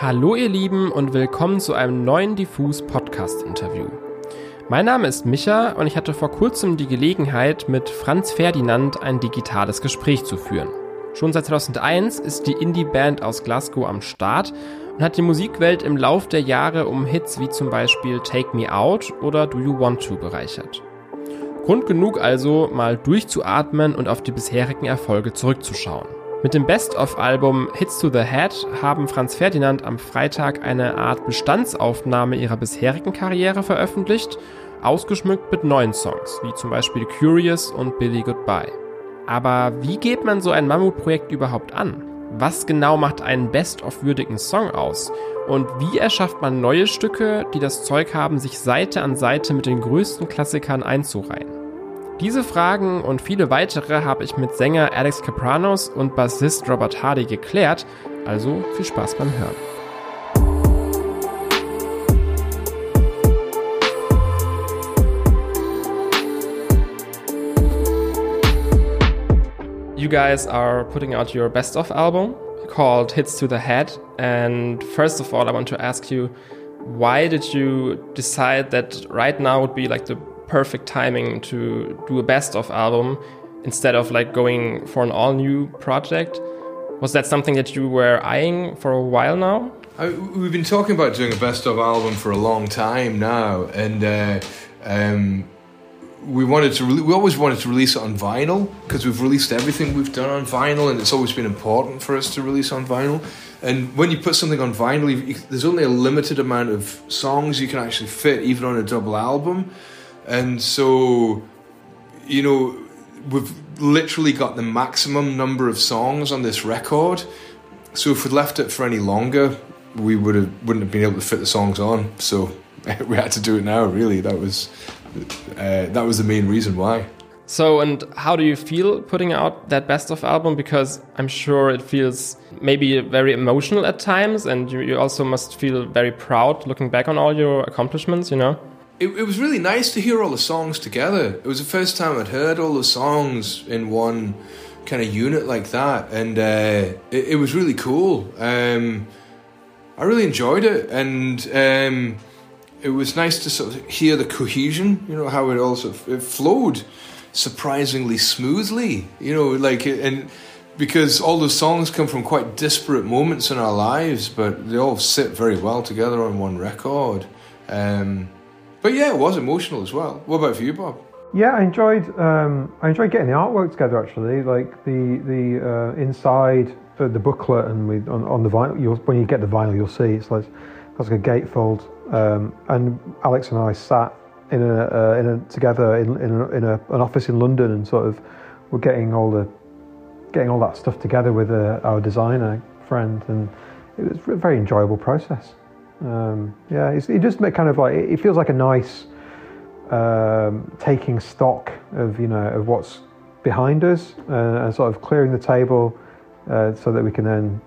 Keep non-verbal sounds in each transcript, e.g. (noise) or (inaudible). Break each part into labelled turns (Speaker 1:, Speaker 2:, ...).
Speaker 1: Hallo ihr Lieben und willkommen zu einem neuen Diffus Podcast Interview. Mein Name ist Micha und ich hatte vor kurzem die Gelegenheit, mit Franz Ferdinand ein digitales Gespräch zu führen. Schon seit 2001 ist die Indie-Band aus Glasgow am Start und hat die Musikwelt im Lauf der Jahre um Hits wie zum Beispiel Take Me Out oder Do You Want To bereichert. Grund genug also, mal durchzuatmen und auf die bisherigen Erfolge zurückzuschauen. Mit dem Best-of-Album Hits to the Head haben Franz Ferdinand am Freitag eine Art Bestandsaufnahme ihrer bisherigen Karriere veröffentlicht, ausgeschmückt mit neuen Songs, wie zum Beispiel Curious und Billy Goodbye. Aber wie geht man so ein Mammutprojekt überhaupt an? Was genau macht einen Best-of-würdigen Song aus? Und wie erschafft man neue Stücke, die das Zeug haben, sich Seite an Seite mit den größten Klassikern einzureihen? Diese Fragen und viele weitere habe ich mit Sänger Alex Capranos und Bassist Robert Hardy geklärt, also viel Spaß beim Hören. You guys are putting out your best of album called Hits to the Head. And first of all, I want to ask you why did you decide that right now would be like the perfect timing to do a best of album instead of like going for an all new project. Was that something that you were eyeing for a while now?
Speaker 2: I, we've been talking about doing a best of album for a long time now, and uh, um, we wanted to. we always wanted to release it on vinyl because we've released everything we've done on vinyl, and it's always been important for us to release on vinyl. And when you put something on vinyl, you, there's only a limited amount of songs you can actually fit, even on a double album. And so, you know, we've literally got the maximum number of songs on this record. So if we'd left it for any longer, we would have wouldn't have been able to fit the songs on. So (laughs) we had to do it now. Really, that was uh, that was the main reason why.
Speaker 1: So, and how do you feel putting out that best of album? Because I'm sure it feels maybe very emotional at times, and you, you also must feel very proud looking back on all your accomplishments. You know
Speaker 2: it, it was really nice to hear all the songs together. It was the first time I'd heard all the songs in one kind of unit like that, and uh, it, it, was really cool. Um, I really enjoyed it, and um, it was nice to sort of hear the cohesion. You know how it all sort of, it flowed surprisingly smoothly. You know, like and because all the songs come from quite disparate moments in our lives, but they all sit very well together on one record. Um, but yeah, it was emotional as well. What about for you, Bob?
Speaker 3: Yeah, I enjoyed um, I enjoyed getting the artwork together. Actually, like the the uh, inside the, the booklet and on, on the vinyl. when you get the vinyl, you'll see it's like it's like a gatefold. Um, and Alex and I sat in a, uh, in a together in in, a, in a, an office in London and sort of we're getting all the getting all that stuff together with uh, our designer friend, and it was a very enjoyable process. Um, yeah, it just kind of like it feels like a nice um, taking stock of you know of what's behind us uh, and sort of clearing the table uh, so that we can then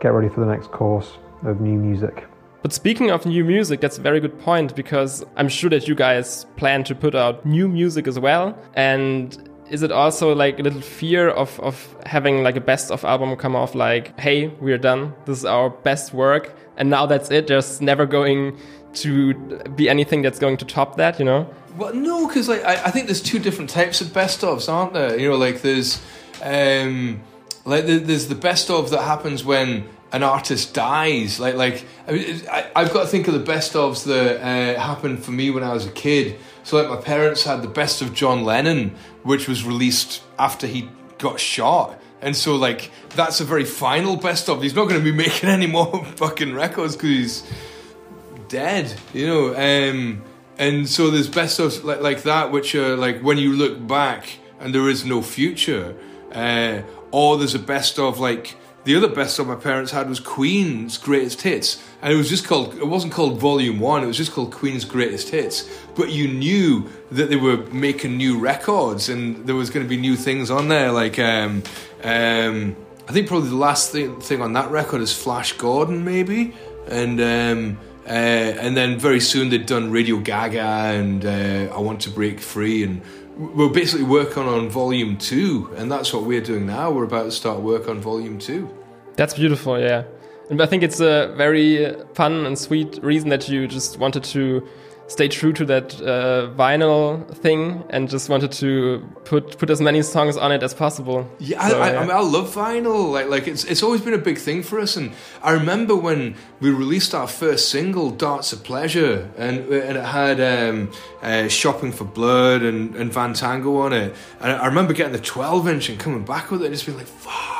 Speaker 3: get ready for the next course of new music.
Speaker 1: But speaking of new music, that's a very good point because I'm sure that you guys plan to put out new music as well. And is it also like a little fear of, of having like a best of album come off like, hey, we're done. This is our best work. And now that's it. There's never going to be anything that's going to top that, you know?
Speaker 2: Well, no, because like I, I think there's two different types of best ofs, aren't there? You know, like there's um, like there's the best of that happens when an artist dies. Like like I, have got to think of the best ofs that uh, happened for me when I was a kid. So like my parents had the best of John Lennon, which was released after he got shot. And so like that's a very final best of. He's not going to be (laughs) making any more fucking records because he's dead, you know. Um, and so there's best of like, like that, which are like when you look back and there is no future. Uh, or there's a best of like the other best of my parents had was Queen's Greatest Hits, and it was just called. It wasn't called Volume One. It was just called Queen's Greatest Hits. But you knew that they were making new records, and there was going to be new things on there. Like, um, um, I think probably the last thing, thing on that record is Flash Gordon, maybe, and. Um, uh, and then very soon they'd done Radio Gaga and uh, I Want to Break Free and we're basically working on volume two, and that's what we're doing now. We're about to start work on volume two.
Speaker 1: That's beautiful, yeah. And I think it's a very fun and sweet reason that you just wanted to stay true to that uh, vinyl thing and just wanted to put put as many songs on it as possible.
Speaker 2: Yeah, so, I, I, yeah. I, mean, I love vinyl. Like, like it's it's always been a big thing for us. And I remember when we released our first single, "Darts of Pleasure," and and it had um, uh, "Shopping for Blood" and, and Van Tango on it. And I remember getting the 12 inch and coming back with it and just being like, "Fuck."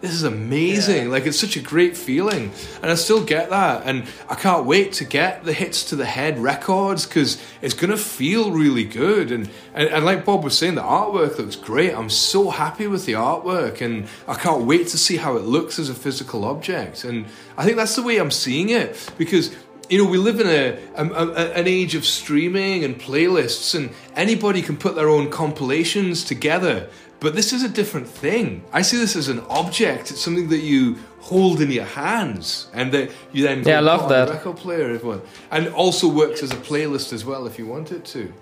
Speaker 2: This is amazing. Yeah. Like it's such a great feeling, and I still get that, and I can't wait to get the hits to the head records because it's gonna feel really good. And, and and like Bob was saying, the artwork looks great. I'm so happy with the artwork, and I can't wait to see how it looks as a physical object. And I think that's the way I'm seeing it because you know, we live in a, a, a, an age of streaming and playlists, and anybody can put their own compilations together. But this is a different thing. I see this as an object. It's something that you hold in your hands, and that you then
Speaker 1: yeah, I love that
Speaker 2: record player, everyone, and also works as a playlist as well if you want it to.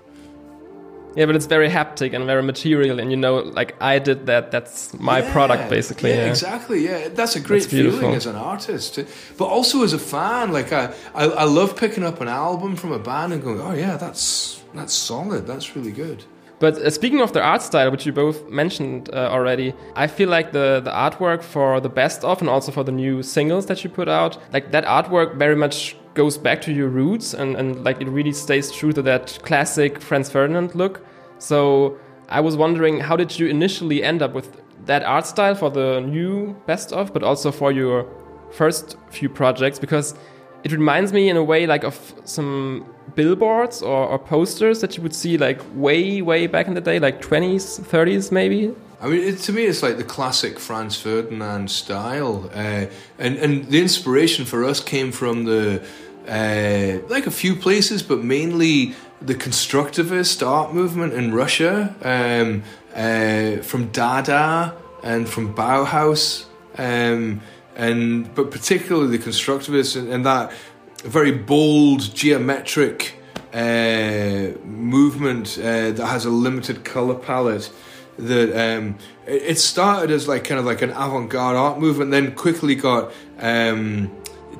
Speaker 1: Yeah, but it's very haptic and very material, and you know, like I did that. That's my yeah, product, basically.
Speaker 2: Yeah, yeah, exactly. Yeah, that's a great that's feeling as an artist, eh? but also as a fan. Like I, I, I love picking up an album from a band and going, "Oh yeah, that's that's solid. That's really good."
Speaker 1: But uh, speaking of the art style, which you both mentioned uh, already, I feel like the, the artwork for the best of and also for the new singles that you put out, like that artwork very much goes back to your roots and, and like it really stays true to that classic Franz Ferdinand look. So I was wondering, how did you initially end up with that art style for the new best of, but also for your first few projects? Because it reminds me in a way like of some billboards or, or, posters that you would see like way way back in the day like 20s 30s maybe
Speaker 2: I mean, it, to me, it's like the classic Franz Ferdinand style, uh, and and the inspiration for us came from the uh, like a few places, but mainly the constructivist art movement in Russia, um, uh, from Dada and from Bauhaus. Um, and but particularly the constructivists and, and that very bold geometric uh, movement uh, that has a limited color palette. That um, it started as like kind of like an avant-garde art movement, then quickly got um,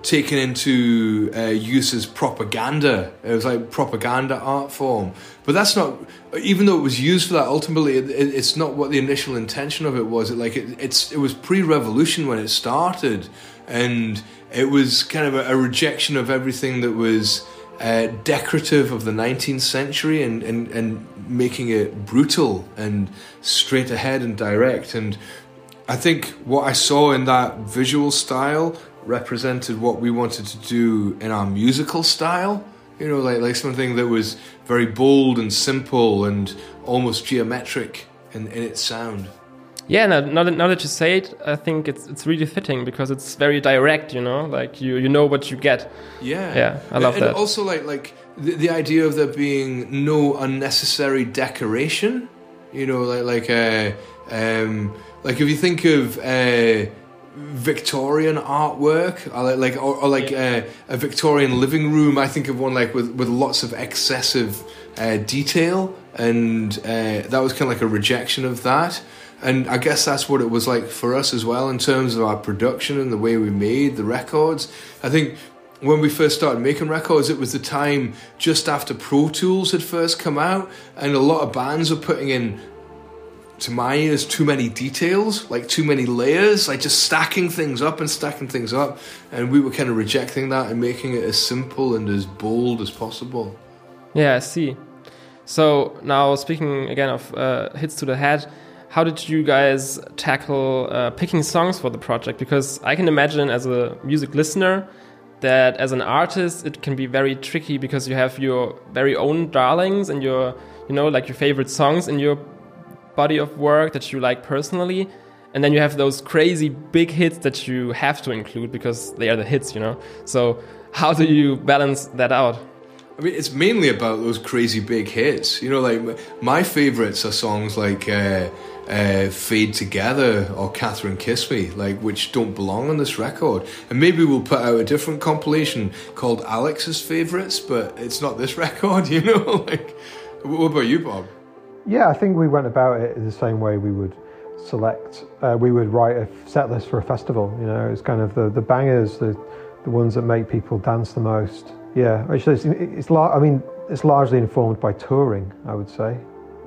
Speaker 2: taken into uh, use as propaganda. It was like propaganda art form, but that's not. Even though it was used for that, ultimately, it, it, it's not what the initial intention of it was. It like it, it's it was pre-revolution when it started, and it was kind of a, a rejection of everything that was uh, decorative of the 19th century and, and, and making it brutal and straight ahead and direct. And I think what I saw in that visual style represented what we wanted to do in our musical style. You know, like like something that was very bold and simple and almost geometric in, in its sound.
Speaker 1: Yeah, now, now, that, now that you say it, I think it's it's really fitting because it's very direct. You know, like you you know what you get.
Speaker 2: Yeah,
Speaker 1: yeah, I love
Speaker 2: and
Speaker 1: that.
Speaker 2: Also, like like the, the idea of there being no unnecessary decoration. You know, like like uh, um, like if you think of. Uh, Victorian artwork, or like or, or like yeah. uh, a Victorian living room. I think of one like with with lots of excessive uh, detail, and uh, that was kind of like a rejection of that. And I guess that's what it was like for us as well in terms of our production and the way we made the records. I think when we first started making records, it was the time just after Pro Tools had first come out, and a lot of bands were putting in to my ears too many details, like too many layers, like just stacking things up and stacking things up. And we were kind of rejecting that and making it as simple and as bold as possible.
Speaker 1: Yeah, I see. So now speaking again of uh, hits to the head, how did you guys tackle uh, picking songs for the project? Because I can imagine as a music listener that as an artist it can be very tricky because you have your very own darlings and your you know like your favorite songs in your body of work that you like personally and then you have those crazy big hits that you have to include because they are the hits you know so how do you balance that out
Speaker 2: I mean, it's mainly about those crazy big hits. You know, like my favorites are songs like uh, uh, Fade Together or Katherine Kiss Me, like which don't belong on this record. And maybe we'll put out a different compilation called Alex's Favorites, but it's not this (laughs) record, you know? (laughs) like, what about you, Bob?
Speaker 3: Yeah, I think we went about it the same way we would select. Uh, we would write a set list for a festival. You know, it's kind of the the bangers, the the ones that make people dance the most. Yeah, actually, it's, it's I mean, it's largely informed by touring. I would say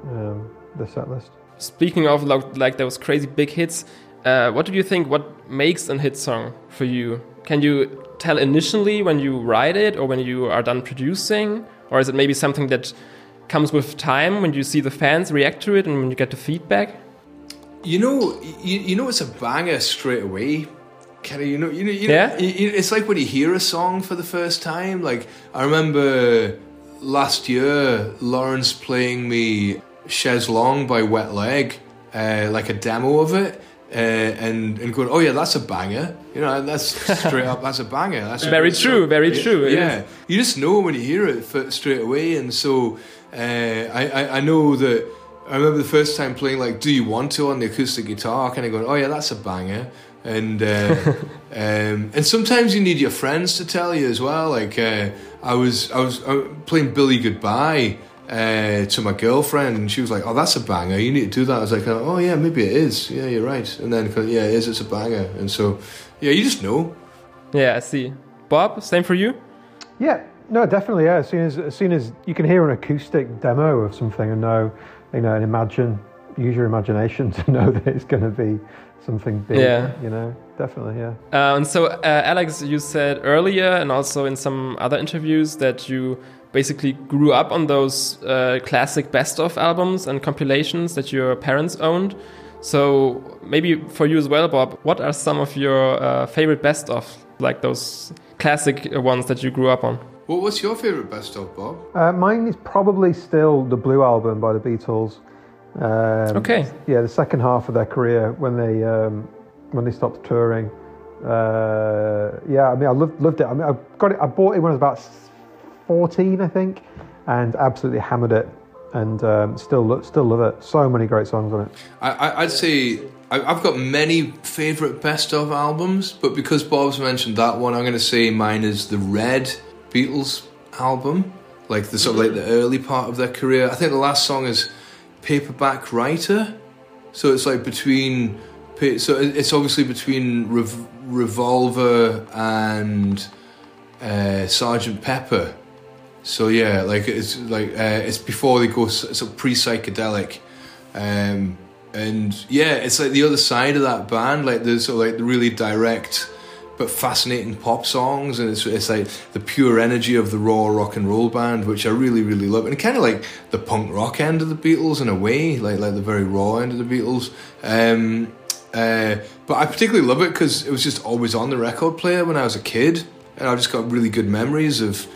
Speaker 3: um, the set list.
Speaker 1: Speaking of like, like those crazy big hits, uh, what do you think? What makes a hit song for you? Can you tell initially when you write it, or when you are done producing, or is it maybe something that comes with time when you see the fans react to it and when you get the feedback?
Speaker 2: You know, you, you know, it's a banger straight away. Kind of, you know, you know, you know
Speaker 1: Yeah?
Speaker 2: you- it's like when you hear a song for the first time. Like I remember last year, Lawrence playing me "Chaise Longue" by Wet Leg, uh, like a demo of it, uh, and and going, "Oh yeah, that's a banger." You know, that's straight up, that's a banger. That's (laughs)
Speaker 1: Very true, very true,
Speaker 2: Yeah, you just know when you hear it straight away, and so uh, I, I I know that. I remember the first time playing like "Do You Want To" on the acoustic guitar, kind of going, "Oh yeah, that's a banger." And uh, (laughs) um, and sometimes you need your friends to tell you as well. Like uh, I was I was uh, playing "Billy Goodbye" uh, to my girlfriend, and she was like, "Oh, that's a banger. You need to do that." I was like, "Oh yeah, maybe it is. Yeah, you're right." And then yeah, it is. It's a banger. And so yeah, you just know.
Speaker 1: Yeah, I see. Bob, same for you?
Speaker 3: Yeah, no, definitely. Yeah, as soon as as soon as you can hear an acoustic demo of something and know, you know, and imagine, use your imagination (laughs) to know that it's going to be something big.
Speaker 1: Yeah.
Speaker 3: you know, definitely. Yeah.
Speaker 1: Uh, and so, uh, Alex, you said earlier, and also in some other interviews, that you basically grew up on those uh, classic best of albums and compilations that your parents owned. So, maybe for you as well, Bob, what are some of your uh, favorite best of, like those classic ones that you grew up on?
Speaker 2: Well, what's your favorite best of, Bob?
Speaker 3: Uh, mine is probably still the Blue album by the Beatles. Um,
Speaker 1: Okay.
Speaker 3: Yeah, the second half of their career when they um, when they stopped touring. Uh, yeah, I mean, I loved, loved it. I mean, I got it. I bought it when I was about fourteen, I think, and absolutely hammered it. And um, still, lo- still love it. So many great songs on it.
Speaker 2: I, I'd say I've got many favorite best of albums, but because Bob's mentioned that one, I'm going to say mine is the Red Beatles album, like the sort of like the early part of their career. I think the last song is Paperback Writer, so it's like between. So it's obviously between Rev- Revolver and uh, Sergeant Pepper. So yeah, like it's like uh, it's before they go s- sort pre psychedelic, um, and yeah, it's like the other side of that band, like the sort of like the really direct but fascinating pop songs, and it's it's like the pure energy of the raw rock and roll band, which I really really love, and kind of like the punk rock end of the Beatles in a way, like like the very raw end of the Beatles. Um, uh, but I particularly love it because it was just always on the record player when I was a kid, and I've just got really good memories of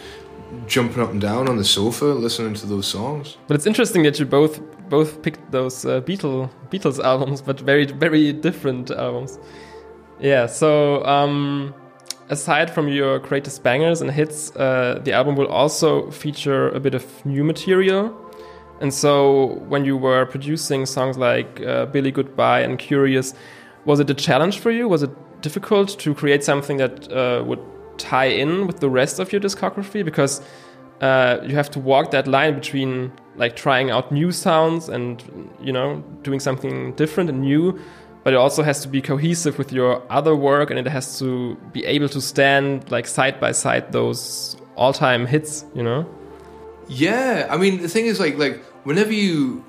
Speaker 2: jumping up and down on the sofa listening to those songs.
Speaker 1: But it's interesting that you both both picked those uh, Beatle Beatles (laughs) albums, but very very different albums. Yeah. So um, aside from your greatest bangers and hits, uh, the album will also feature a bit of new material. And so when you were producing songs like uh, Billy Goodbye and Curious, was it a challenge for you? Was it difficult to create something that uh, would tie in with the rest of your discography? Because uh, you have to walk that line between like trying out new sounds and you know doing something different and new but it also has to be cohesive with your other work and it has to be able to stand like side by side those all-time hits you know
Speaker 2: Yeah, I mean the thing is like like whenever you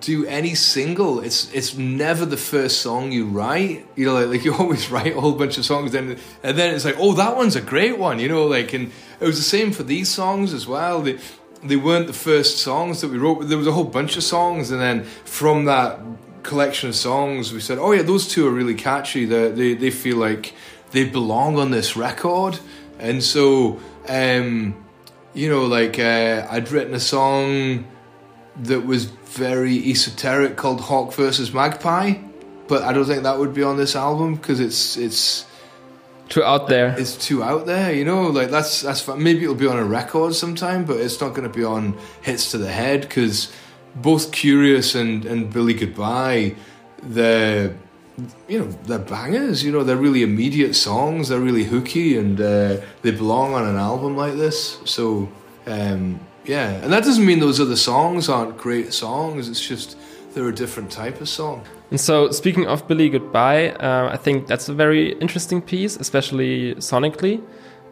Speaker 2: do any single, it's it's never the first song you write. You know, like, like (laughs) you always write a whole bunch of songs, then and then it's like, oh, that one's a great one. You know, like and it was the same for these songs as well. They they weren't the first songs that we wrote. There was a whole bunch of songs, and then from that collection of songs, we said, oh yeah, those two are really catchy. They they they feel like they belong on this record, and so. um you know, like uh, I'd written a song that was very esoteric called Hawk versus Magpie, but I don't think that would be on this album because it's it's
Speaker 1: too out there
Speaker 2: it's too out there. You know, like that's that's maybe it'll be on a record sometime, but it's not going to be on hits to the head because both Curious and and Billy Goodbye, they're you know they're bangers. You know, they're really immediate songs. They're really hooky, and uh, they belong on an album like this. So um, yeah, and that doesn't mean those other songs aren't great songs. It's just they're a different type of song.
Speaker 1: And so, speaking of Billy Goodbye, uh, I think that's a very interesting piece, especially sonically,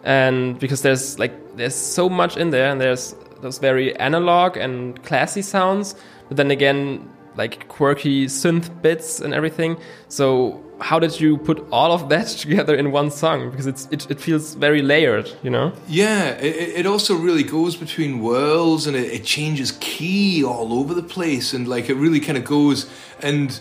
Speaker 1: and because there's like there's so much in there, and there's those very analog and classy sounds, but then again, like quirky synth bits and everything. So, how did you put all of that (laughs) together in one song? Because it's it, it feels very layered, you know.
Speaker 2: Yeah, it, it also really goes between worlds, and it, it changes key all over the place, and like it really kind of goes and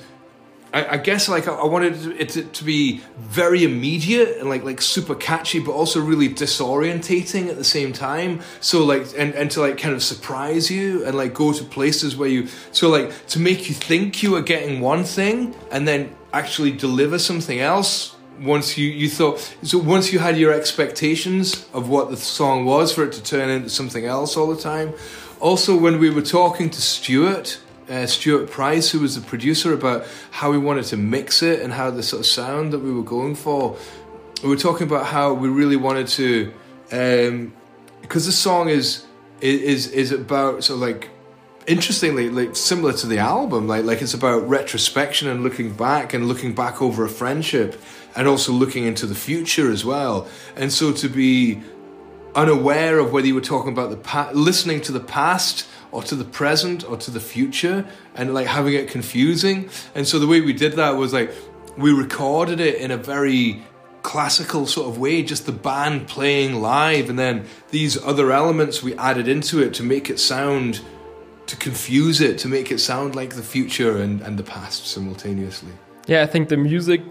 Speaker 2: I, I guess like I, I wanted it to, to, be very immediate and like like super catchy, but also really disorientating at the same time. So like and and to like kind of surprise you and like go to places where you so like to make you think you are getting one thing and then actually deliver something else once you, you thought so once you had your expectations of what the song was for it to turn into something else all the time also when we were talking to stuart uh, Stuart Price, who was the producer, about how we wanted to mix it and how the sort of sound that we were going for. We were talking about how we really wanted to, um, because the song is is is about sort of like interestingly like similar to the album like like it's about retrospection and looking back and looking back over a friendship and also looking into the future as well and so to be unaware of whether you were talking about the past listening to the past or to the present or to the future and like having it confusing. And so the way we did that was like we recorded it in a very classical sort of way, just the band playing live, and then these other elements we added into it to make it sound, to confuse it, to make it sound like the future and, and the past simultaneously.
Speaker 1: Yeah, I think the music,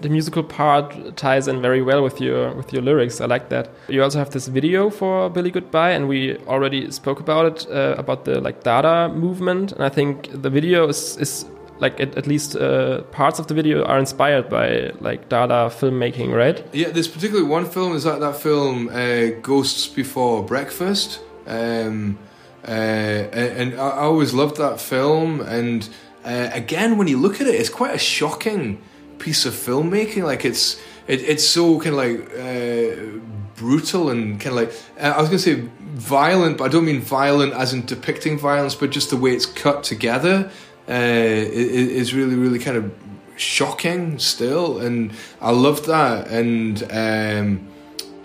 Speaker 1: the musical part ties in very well with your with your lyrics. I like that. You also have this video for Billy Goodbye, and we already spoke about it uh, about the like Dada movement. And I think the video is is like at, at least uh, parts of the video are inspired by like Dada filmmaking, right?
Speaker 2: Yeah, there's particularly one film. Is that that film uh, Ghosts Before Breakfast? Um, uh, and I always loved that film and uh, again, when you look at it, it's quite a shocking piece of filmmaking. Like it's it, it's so kind of like uh, brutal and kind of like uh, I was going to say violent, but I don't mean violent as in depicting violence, but just the way it's cut together uh, is really really kind of shocking still, and I loved that and. Um,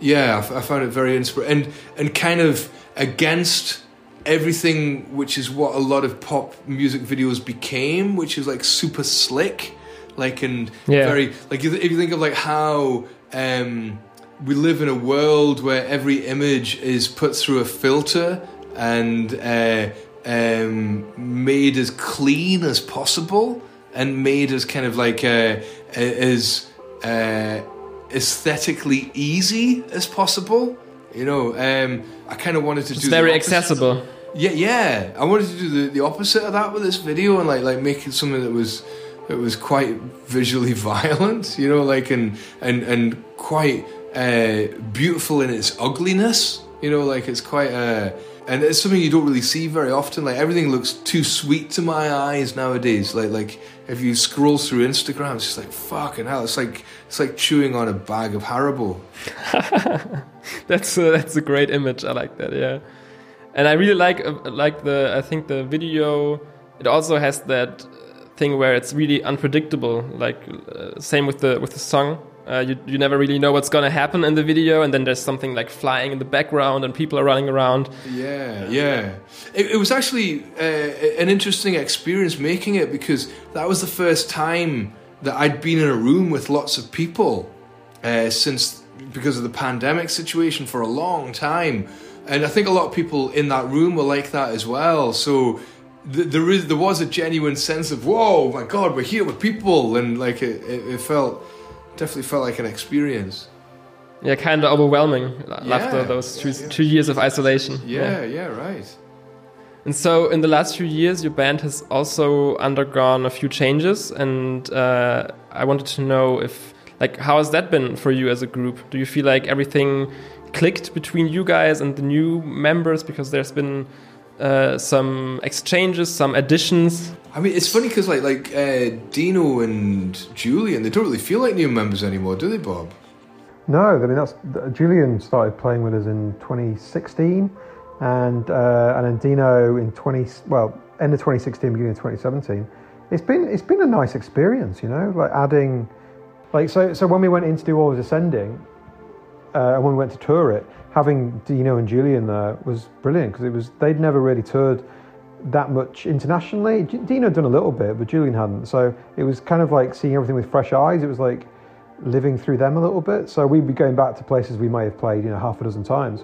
Speaker 2: yeah, I, found it very inspiring and and kind of against everything which is what a lot of pop music videos became, which is like super slick, like and yeah. very like if you think of like how um, we live in a world where every image is put through a filter and uh, um, made as clean as possible and made as kind of like uh, as uh, aesthetically easy as possible. You know, um, I kind of wanted to
Speaker 1: it's
Speaker 2: do.
Speaker 1: very accessible.
Speaker 2: Yeah, yeah. I wanted to do the, the opposite of that with this video and like like make it something that was that was quite visually (laughs) violent, you know, like and and and quite uh, beautiful in its ugliness. You know, like it's quite uh, and it's something you don't really see very often. Like everything looks too sweet to my eyes nowadays. Like like if you scroll through Instagram, it's just like fucking hell. It's like it's like chewing on a bag of Haribo. (laughs)
Speaker 1: that's a, that's a great image. I like that. Yeah, and I really like uh, like the I think the video. It also has that thing where it's really unpredictable. Like uh, same with the with the song. Uh, you, you never really know what's gonna happen in the video, and then there's something like flying in the background, and people are running around.
Speaker 2: Yeah, yeah. It, it was actually uh, an interesting experience making it because that was the first time that I'd been in a room with lots of people uh, since because of the pandemic situation for a long time, and I think a lot of people in that room were like that as well. So there is there was a genuine sense of whoa, my God, we're here with people, and like it, it felt definitely felt like an experience.
Speaker 1: Yeah, kind of overwhelming yeah, after those two, yeah. two years of isolation.
Speaker 2: Yeah, yeah, yeah, right.
Speaker 1: And so, in the last few years, your band has also undergone a few changes, and uh, I wanted to know if, like, how has that been for you as a group? Do you feel like everything clicked between you guys and the new members because there's been uh, some exchanges, some additions.
Speaker 2: I mean, it's funny because like like uh, Dino and Julian, they don't really feel like new members anymore, do they, Bob?
Speaker 3: No, I mean that's Julian started playing with us in 2016, and uh, and then Dino in 20 well end of 2016, beginning of 2017, it's been it's been a nice experience, you know, like adding, like so so when we went in to do all Always Ascending, uh, and when we went to tour it, having Dino and Julian there was brilliant because it was they'd never really toured that much internationally. Dino had done a little bit, but Julian hadn't. So it was kind of like seeing everything with fresh eyes. It was like living through them a little bit. So we'd be going back to places we may have played, you know, half a dozen times,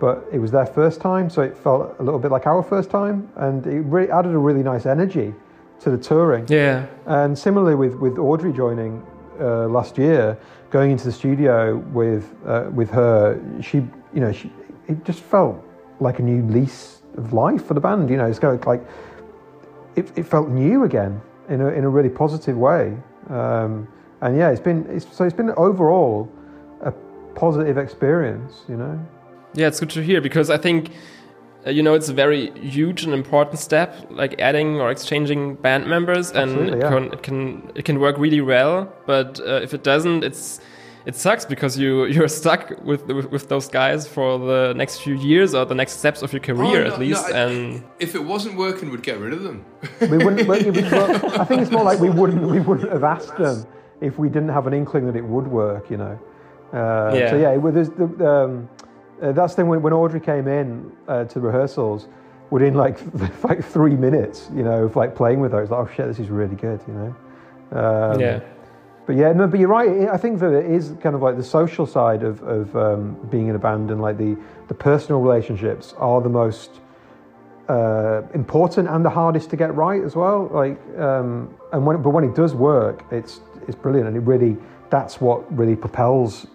Speaker 3: but it was their first time, so it felt a little bit like our first time, and it really added a really nice energy to the touring.
Speaker 1: Yeah.
Speaker 3: And similarly with with Audrey joining uh, last year, going into the studio with uh, with her, she you know she it just felt like a new lease of life for the band. You know, it's kind of like it, it felt new again in a in a really positive way. Um, and yeah, it's been it's, so it's been overall a positive experience. You know.
Speaker 1: Yeah, it's good to hear because I think you know it's a very huge and important step, like adding or exchanging band members, and it,
Speaker 3: yeah.
Speaker 1: can, it can it can work really well. But uh, if it doesn't, it's it sucks because you (laughs) you're stuck with, with, with those guys for the next few years or the next steps of your career
Speaker 2: Oh, no,
Speaker 1: at least.
Speaker 2: no, I-
Speaker 1: and
Speaker 2: if it wasn't working, we'd get rid of them.
Speaker 3: we wouldn't. we- we- well, I think it's more like we wouldn't. We wouldn't have asked (laughs) them if we didn't have an inkling that it would work. You know. Uh,
Speaker 1: Yeah.
Speaker 3: So yeah, it, was- there's the, um, uh, that's the thing when, when Audrey came in uh, to rehearsals. Within like (laughs) like three minutes, you know, of like playing with her, it's like, oh shit, this is really good, you know. Um,
Speaker 1: yeah,
Speaker 3: But yeah, no, but you're right. I think that it is kind of like the social side of, of um, being in a band and like the, the personal relationships are the most uh, important and the hardest to get right as well. Like, um, and when but when it does work, it's it's brilliant, and it really that's what really propels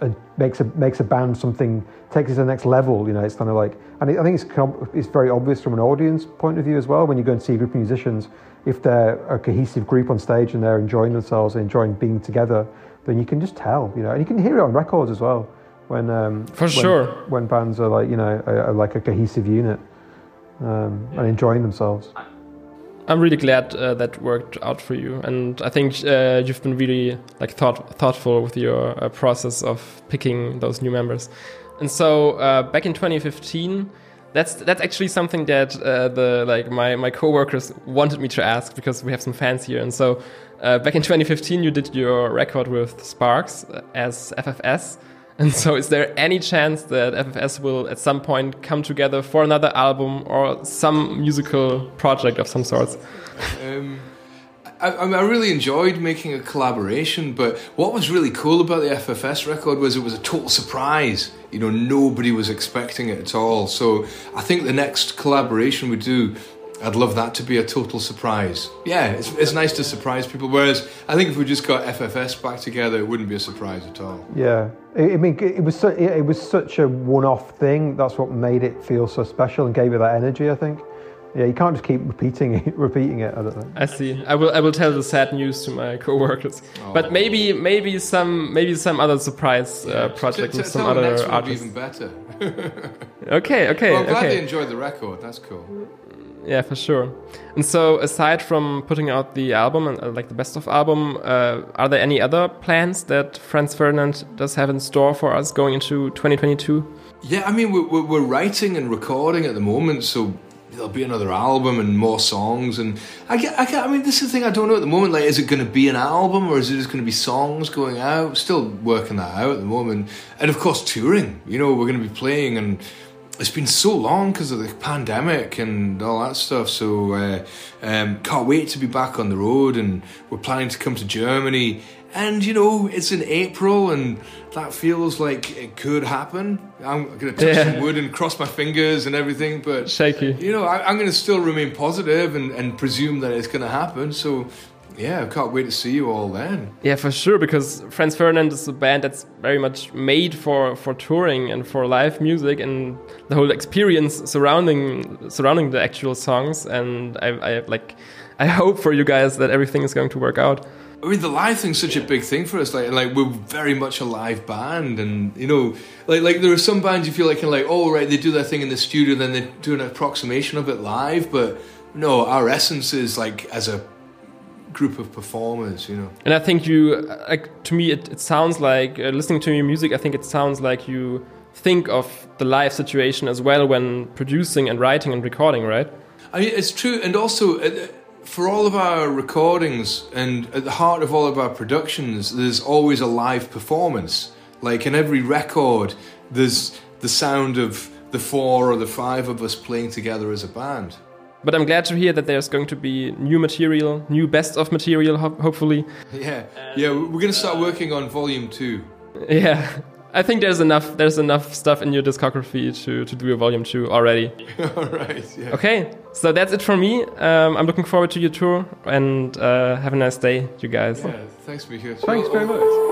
Speaker 3: and makes a makes a band something takes it to the next level. You know, it's kind of like, and I think it's com- it's very obvious from an audience point of view as well. When you go and see a group of musicians, if they're a cohesive group on stage and they're enjoying themselves and enjoying being together, then you can just tell. You know, and you can hear it on records as well. When um,
Speaker 1: For
Speaker 3: when-
Speaker 1: sure.
Speaker 3: when bands are like you know are, are like a cohesive unit um, and enjoying themselves.
Speaker 1: I'm really glad uh, that worked out for you, and I think uh, you've been really like thought thoughtful with your uh, process of picking those new members. And so uh, back in 2015, that's that's actually something that uh, the like my my coworkers wanted me to ask because we have some fans here. And so uh, back in 2015, you did your record with Sparks as FFS. (laughs) And so, is there any chance that FFS will at some point come together for another album or some musical project of some sorts?
Speaker 2: Um, I, I really enjoyed making a collaboration, but what was really cool about the FFS record was it was a total surprise. You know, nobody was expecting it at all. So I think the next collaboration we do, I'd love that to be a total surprise. Yeah, it's, it's nice to surprise people. Whereas I think if we just got FFS back together, it wouldn't be a surprise at all.
Speaker 3: Yeah, I I mean, it was su- it was such a one-off thing. That's what made it feel so special and gave it that energy. I think. Yeah, you can't just keep repeating it, (laughs) repeating it. I don't think.
Speaker 1: I see. I will. I will tell the sad news to my (laughs) coworkers. But maybe, maybe some, maybe some other surprise uh, project
Speaker 2: T-
Speaker 1: with
Speaker 2: t-
Speaker 1: some
Speaker 2: tell the
Speaker 1: other
Speaker 2: next one would be
Speaker 1: artists.
Speaker 2: even better. (laughs)
Speaker 1: Okay, okay,
Speaker 2: well, I'm glad
Speaker 1: okay.
Speaker 2: they enjoyed the record. That's cool.
Speaker 1: Yeah, for sure. And so, aside from putting out the album and uh, like the best of album, uh, are there any other plans that Franz Ferdinand does have in store for us going into 2022?
Speaker 2: Yeah, I mean, we're, we're, writing and recording at the moment, so there'll be another album and more songs. And I get, I get, I mean, this is the thing I don't know at the moment. Like, is it going to be an album or is it just going to be songs going out? Still working that out at the moment. And of course, touring. You know, we're going to be playing, and it's been so long because of the pandemic and all that stuff. So, uh, um, can't wait to be back on the road. And we're planning to come to Germany. And you know, it's in April, and that feels like it could happen. I'm going to touch
Speaker 1: Yeah.
Speaker 2: some wood and cross my fingers and everything, but
Speaker 1: Shaky.
Speaker 2: you know, I, I'm going to still remain positive and, and presume that it's going to happen. So, yeah, I can't wait to see you all then.
Speaker 1: Yeah, for sure, because Franz Ferdinand is a band that's very much made for, for touring and for live music and the whole experience surrounding surrounding the actual songs. And I, I like, I hope for you guys that everything is going to work out.
Speaker 2: I mean, the live thing's such a big thing for us. Like, like we're very much a live band, and you know, like like there are some bands you feel like, kind of like, oh right, they do their thing in the studio, then they do an approximation of it live. But no, our essence is like as a group of performers, you know.
Speaker 1: And I think you, uh, like, to me, it, it sounds like uh, listening to your music. I think it sounds like you think of the live situation as well when producing and writing and recording, right?
Speaker 2: I mean, it's true, and also uh, for all of our recordings and at the heart of all of our productions, there's always a live performance. Like in every record, there's the sound of the four or the five of us playing together as a band.
Speaker 1: But I'm glad to hear that there's going to be new material, new best of material, ho hopefully.
Speaker 2: Yeah, yeah, we're going to start working on volume two.
Speaker 1: Yeah, I think there's enough. There's enough stuff in your discography to to do a volume two already. (laughs)
Speaker 2: All right. Yeah.
Speaker 1: Okay, so that's it from me. Um, I'm looking forward to your tour and uh, have a nice day, you guys.
Speaker 2: Yeah. Thanks, Micha.
Speaker 3: Thanks very much.